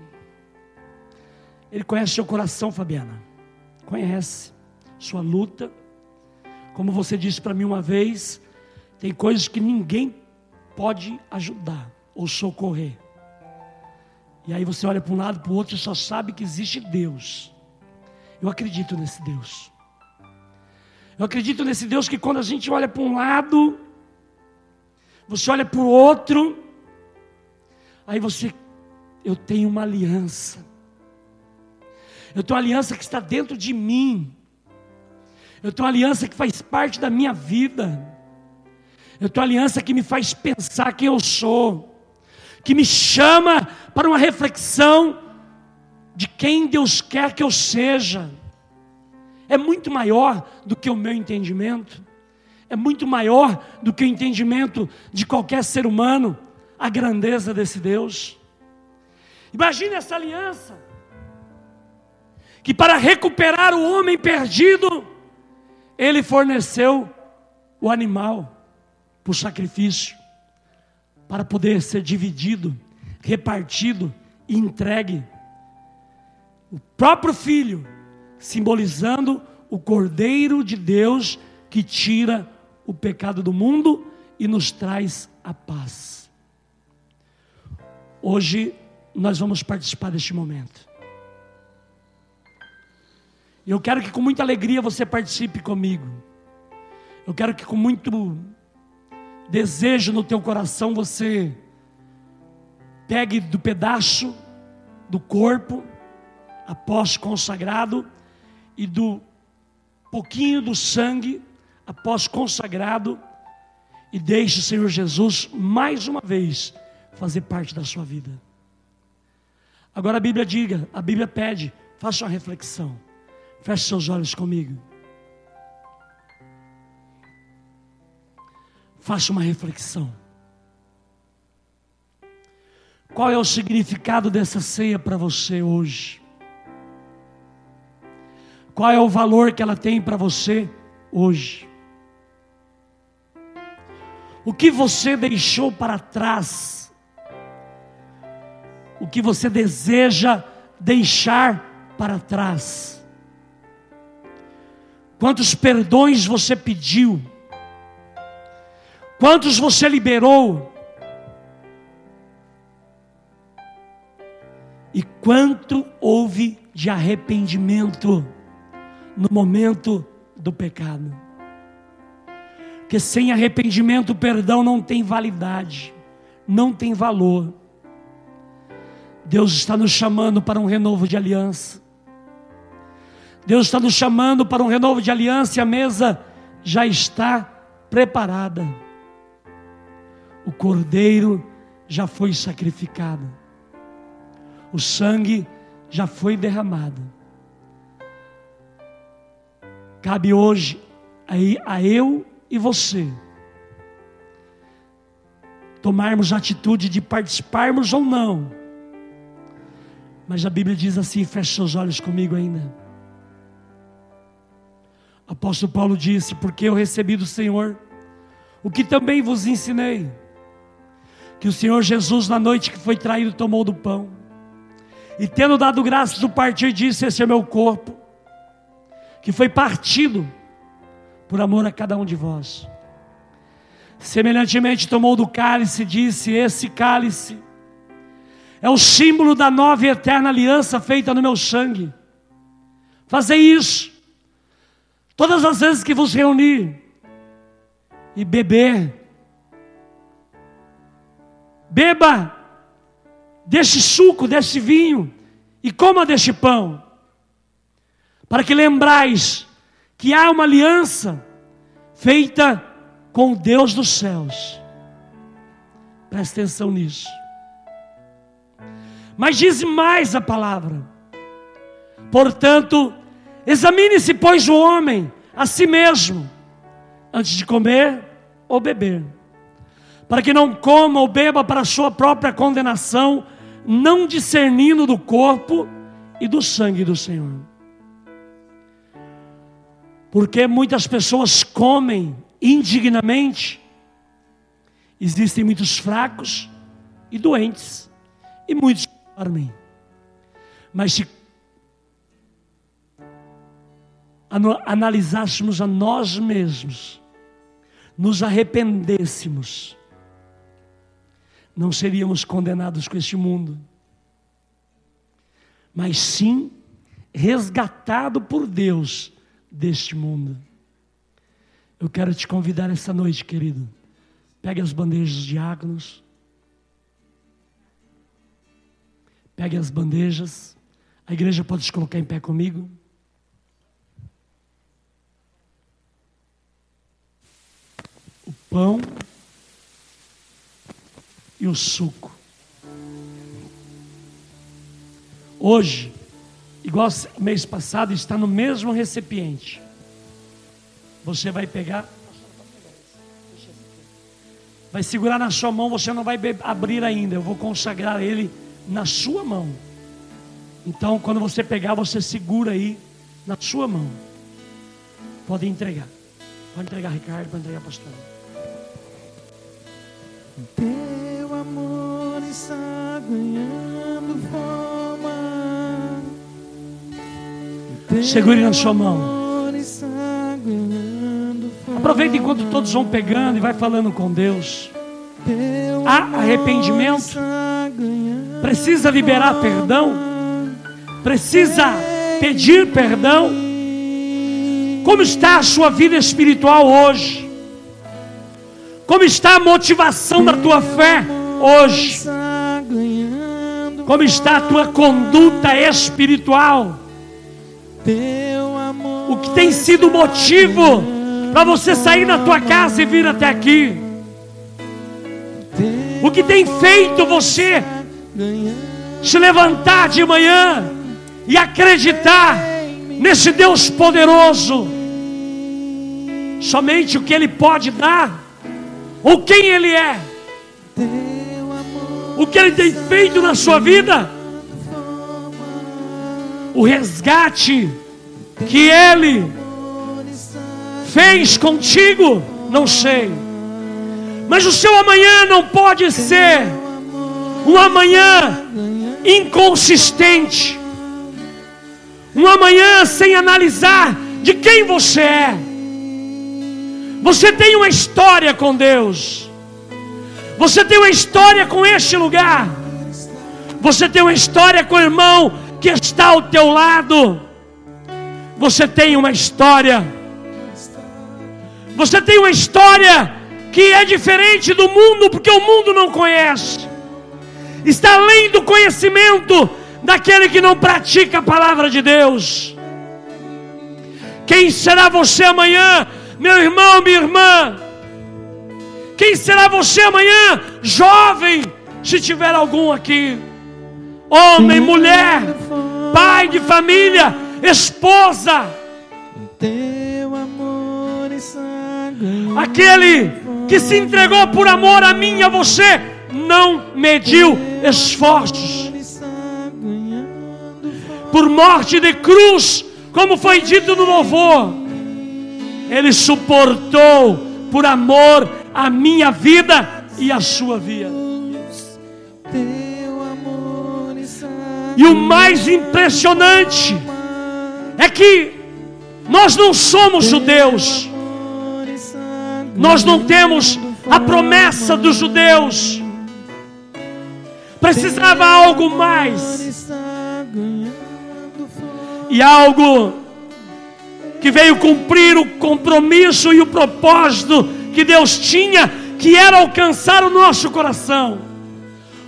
Ele conhece seu coração, Fabiana. Conhece sua luta. Como você disse para mim uma vez, tem coisas que ninguém pode ajudar ou socorrer. E aí você olha para um lado, para o outro e só sabe que existe Deus. Eu acredito nesse Deus. Eu acredito nesse Deus que quando a gente olha para um lado, você olha para o outro, aí você, eu tenho uma aliança. Eu tenho uma aliança que está dentro de mim. Eu tenho uma aliança que faz parte da minha vida. Eu tenho uma aliança que me faz pensar quem eu sou, que me chama para uma reflexão de quem Deus quer que eu seja. É muito maior do que o meu entendimento, é muito maior do que o entendimento de qualquer ser humano, a grandeza desse Deus. Imagine essa aliança, que para recuperar o homem perdido, ele forneceu o animal por sacrifício, para poder ser dividido, repartido e entregue. O próprio filho, simbolizando o Cordeiro de Deus que tira o pecado do mundo e nos traz a paz. Hoje nós vamos participar deste momento. E eu quero que com muita alegria você participe comigo. Eu quero que com muito desejo no teu coração você pegue do pedaço do corpo após consagrado e do pouquinho do sangue após consagrado e deixe o Senhor Jesus mais uma vez fazer parte da sua vida. Agora a Bíblia diga, a Bíblia pede, faça uma reflexão. Feche seus olhos comigo. Faça uma reflexão. Qual é o significado dessa ceia para você hoje? Qual é o valor que ela tem para você hoje? O que você deixou para trás? O que você deseja deixar para trás? Quantos perdões você pediu? Quantos você liberou? E quanto houve de arrependimento no momento do pecado? Porque sem arrependimento o perdão não tem validade, não tem valor. Deus está nos chamando para um renovo de aliança. Deus está nos chamando para um renovo de aliança e a mesa já está preparada. O cordeiro já foi sacrificado. O sangue já foi derramada. Cabe hoje a, a eu e você tomarmos a atitude de participarmos ou não. Mas a Bíblia diz assim: feche seus olhos comigo ainda. Apóstolo Paulo disse: Porque eu recebi do Senhor o que também vos ensinei, que o Senhor Jesus, na noite que foi traído, tomou do pão, e tendo dado graças do partir, disse: Esse é meu corpo, que foi partido por amor a cada um de vós. Semelhantemente, tomou do cálice e disse: Esse cálice é o símbolo da nova e eterna aliança feita no meu sangue. Fazei isso, todas as vezes que vos reunir e beber, beba deste suco, deste vinho, e coma deste pão, para que lembrais que há uma aliança feita com o Deus dos céus. Presta atenção nisso. Mas diz mais a palavra. Portanto, examine-se, pois, o homem a si mesmo, antes de comer ou beber, para que não coma ou beba para sua própria condenação, não discernindo do corpo e do sangue do Senhor. Porque muitas pessoas comem indignamente. Existem muitos fracos e doentes, e muitos dormem. Mas se analisássemos a nós mesmos, nos arrependêssemos, não seríamos condenados com este mundo, mas sim resgatado por Deus deste mundo. Eu quero te convidar essa noite, querido. Pegue as bandejas de diáconos. Pegue as bandejas. A igreja pode se colocar em pé comigo. Pão e o suco. Hoje, igual mês passado, está no mesmo recipiente. Você vai pegar, vai segurar na sua mão, você não vai abrir ainda. Eu vou consagrar ele na sua mão. Então, quando você pegar, você segura aí na sua mão. Pode entregar. Pode entregar, Ricardo, pode entregar, pastor. Teu amor está ganhando forma. Segure na sua mão. Aproveita enquanto todos vão pegando e vai falando com Deus. Há arrependimento. Precisa liberar perdão. Precisa pedir perdão. Como está a sua vida espiritual hoje? Como está a motivação da tua fé hoje? Como está a tua conduta espiritual? O que tem sido o motivo para você sair da tua casa e vir até aqui. O que tem feito você se levantar de manhã e acreditar nesse Deus poderoso, somente o que Ele pode dar, ou quem Ele é, o que Ele tem feito na sua vida, o resgate que Ele fez contigo, não sei. Mas o seu amanhã não pode ser um amanhã inconsistente, um amanhã sem analisar de quem você é. Você tem uma história com Deus, você tem uma história com este lugar, você tem uma história com o irmão que está ao teu lado, você tem uma história você tem uma história que é diferente do mundo, porque o mundo não conhece. Está além do conhecimento daquele que não pratica a palavra de Deus. Quem será você amanhã, meu irmão, minha irmã? Quem será você amanhã, jovem, se tiver algum aqui? Homem, mulher, pai de família, esposa. Aquele que se entregou por amor a mim e a você, não mediu esforços. Por morte de cruz, como foi dito no louvor, ele suportou por amor a minha vida e a sua vida. E o mais impressionante é que nós não somos judeus, nós não temos a promessa dos judeus. Precisava algo mais. e algo que veio cumprir o compromisso e o propósito que Deus tinha, que era alcançar o nosso coração.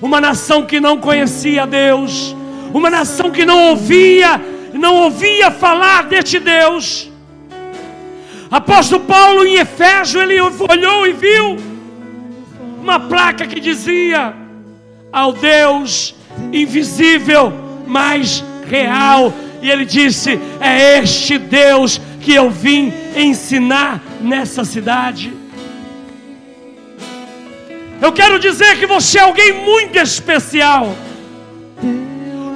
Uma nação que não conhecia Deus, uma nação que não ouvia, não ouvia falar deste Deus. Apóstolo Paulo em Efésio, ele olhou e viu uma placa que dizia: ao Deus invisível, mas real. E ele disse: É este Deus que eu vim ensinar nessa cidade. Eu quero dizer que você é alguém muito especial,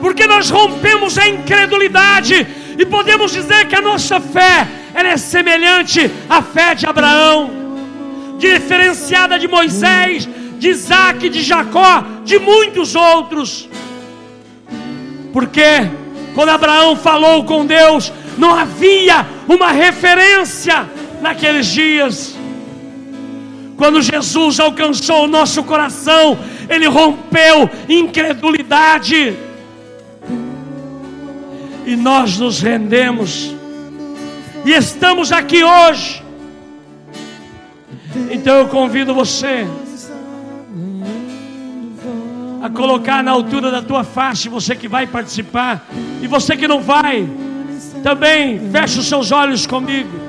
porque nós rompemos a incredulidade e podemos dizer que a nossa fé ela é semelhante à fé de Abraão diferenciada de Moisés, de Isaac, de Jacó, de muitos outros. Porque quando Abraão falou com Deus, não havia uma referência naqueles dias. Quando Jesus alcançou o nosso coração, ele rompeu incredulidade. E nós nos rendemos. E estamos aqui hoje então eu convido você a colocar na altura da tua face, você que vai participar e você que não vai, também feche os seus olhos comigo.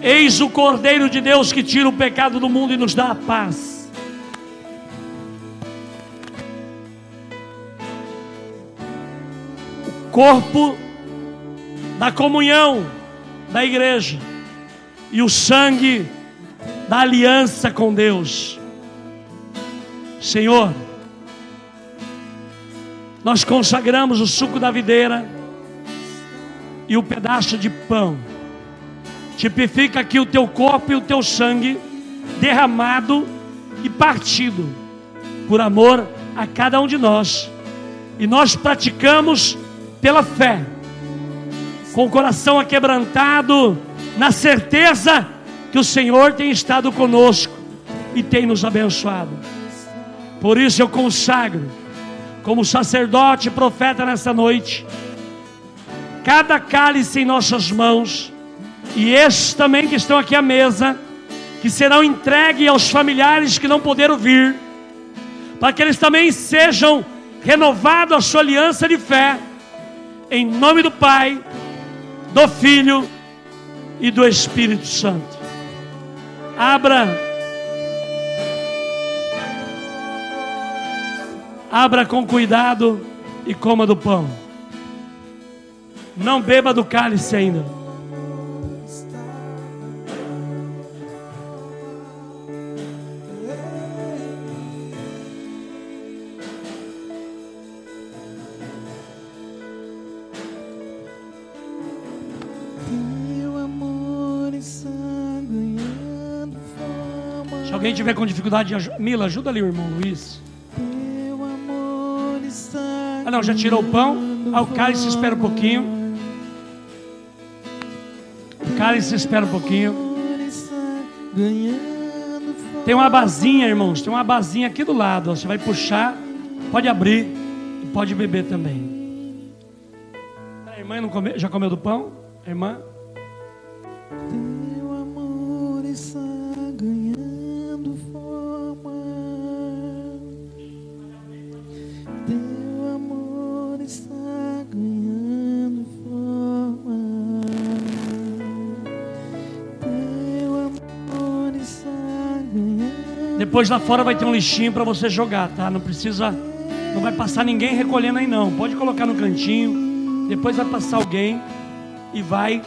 Eis o Cordeiro de Deus que tira o pecado do mundo e nos dá a paz. O corpo da comunhão da igreja e o sangue da aliança com Deus. Senhor, nós consagramos o suco da videira e o pedaço de pão. Tipifica aqui o teu corpo e o teu sangue derramado e partido por amor a cada um de nós. E nós praticamos pela fé, com o coração aquebrantado, na certeza que o Senhor tem estado conosco e tem nos abençoado. Por isso eu consagro, como sacerdote e profeta nessa noite, cada cálice em nossas mãos, e estes também que estão aqui à mesa, que serão entregues aos familiares que não puderam vir, para que eles também sejam renovados a sua aliança de fé, em nome do Pai, do Filho e do Espírito Santo. Abra, abra com cuidado e coma do pão. Não beba do cálice ainda. Forma. Se alguém tiver com dificuldade, Mila, ajuda ali o irmão Luiz. Ah, não, já tirou o pão. Ah, o cálice espera um pouquinho. O cálice espera um pouquinho. Tem uma basinha, irmãos. Tem uma basinha aqui do lado. Você vai puxar, pode abrir e pode beber também. A irmã come- já comeu do pão? A irmã? Depois lá fora vai ter um lixinho para você jogar, tá? Não precisa, Não vai passar ninguém recolhendo aí não. Pode colocar no cantinho. Depois vai passar alguém e vai.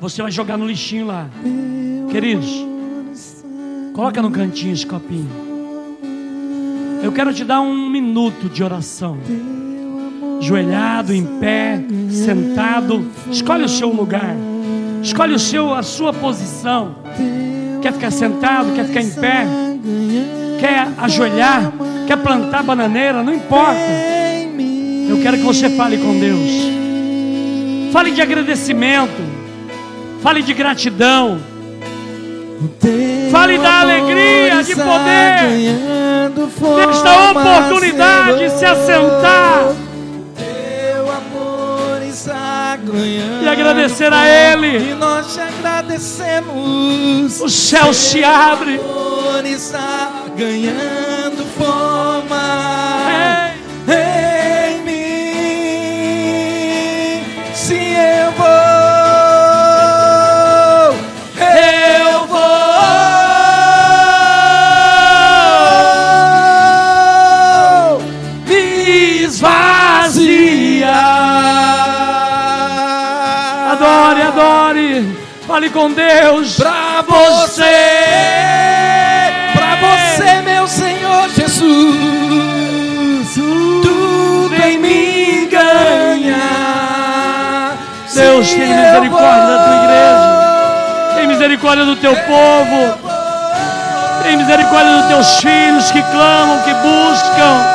Você vai jogar no lixinho lá. Queridos, coloca no cantinho esse copinho. Eu quero te dar um minuto de oração. Joelhado, em pé, sentado. Escolhe o seu lugar. Escolhe o seu, a sua posição. Quer ficar sentado? Quer ficar em pé? Quer ajoelhar? Quer plantar bananeira? Não importa. Eu quero que você fale com Deus. Fale de agradecimento. Fale de gratidão. Fale da alegria de poder desta oportunidade de se assentar e agradecer a Ele. O céu se abre. O está ganhando forma Fale com Deus. Pra você, pra você, meu Senhor Jesus, tudo em mim ganha. Deus, tem misericórdia da tua igreja. Tem misericórdia do teu povo. Tem misericórdia dos teus filhos que clamam, que buscam.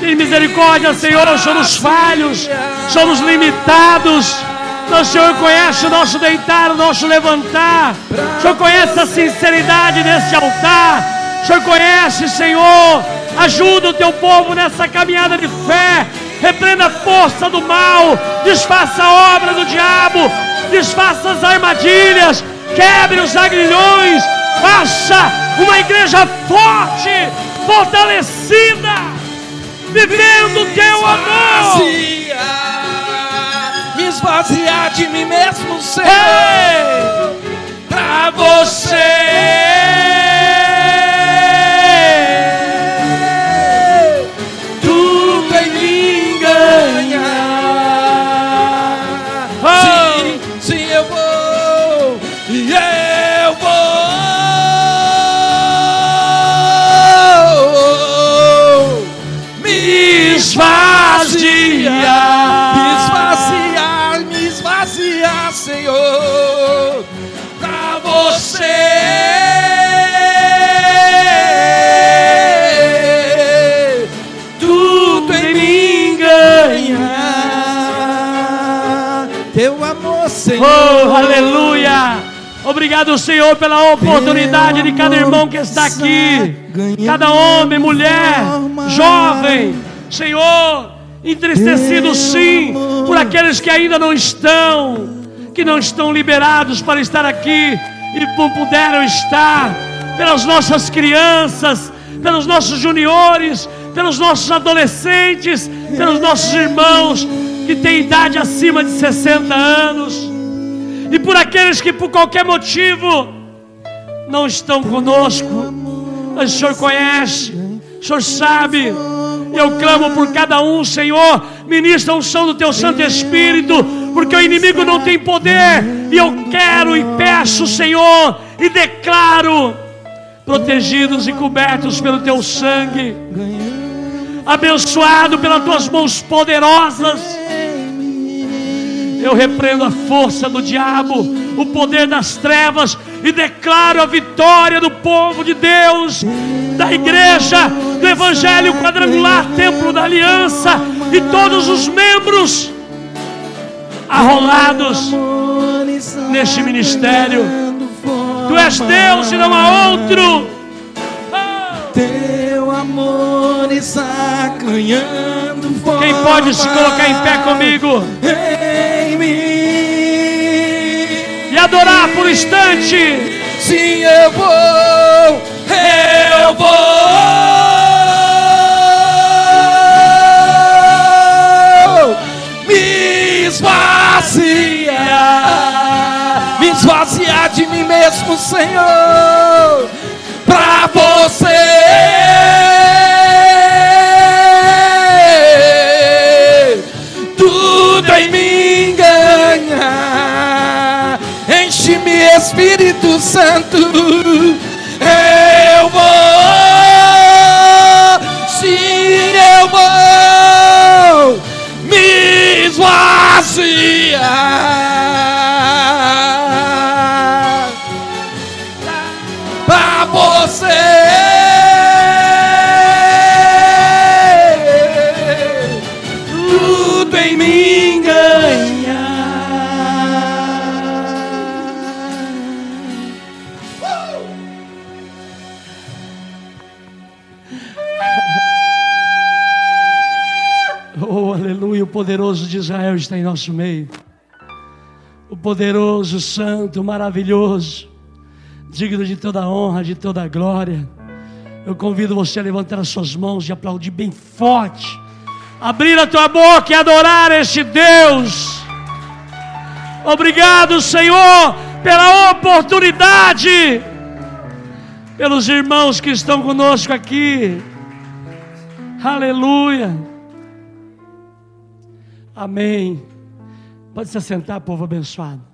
Tem misericórdia, Senhor. Somos falhos, somos limitados. O Senhor conhece o nosso deitar, o nosso levantar. O Senhor conhece a sinceridade desse altar. O Senhor conhece, Senhor. Ajuda o teu povo nessa caminhada de fé. Repreenda a força do mal. Desfaça a obra do diabo. Desfaça as armadilhas. Quebre os agrilhões. Faça uma igreja forte, fortalecida, vivendo o teu amor. Esvaziar, de mim mesmo, Senhor, pra você. Oh, aleluia! Obrigado, Senhor, pela oportunidade de cada irmão que está aqui, cada homem, mulher, jovem, Senhor, entristecido sim por aqueles que ainda não estão, que não estão liberados para estar aqui e não puderam estar, pelas nossas crianças, pelos nossos juniores, pelos nossos adolescentes, pelos nossos irmãos que têm idade acima de 60 anos e por aqueles que por qualquer motivo não estão conosco, mas o Senhor conhece, o Senhor sabe. Eu clamo por cada um, Senhor, ministra a unção do Teu Santo Espírito, porque o inimigo não tem poder, e eu quero e peço, Senhor, e declaro, protegidos e cobertos pelo Teu sangue, abençoado pelas Tuas mãos poderosas. Eu repreendo a força do diabo, o poder das trevas e declaro a vitória do povo de Deus, da igreja, do evangelho quadrangular, templo da aliança e todos os membros arrolados neste ministério. Tu és Deus e não há outro. Teu amor está ganhando. Quem pode se colocar em pé comigo Em mim. e adorar por um instante? Sim, eu vou. Eu vou. Me esvaziar. Me esvaziar de mim mesmo, Senhor. Pra você. Santo, Santo. Eu vou, sim, eu vou me esvaziar poderoso de Israel está em nosso meio. O poderoso, santo, maravilhoso, digno de toda honra, de toda glória. Eu convido você a levantar as suas mãos e aplaudir bem forte. Abrir a tua boca e adorar este Deus. Obrigado, Senhor, pela oportunidade, pelos irmãos que estão conosco aqui. Aleluia. Amém. Pode se assentar, povo abençoado.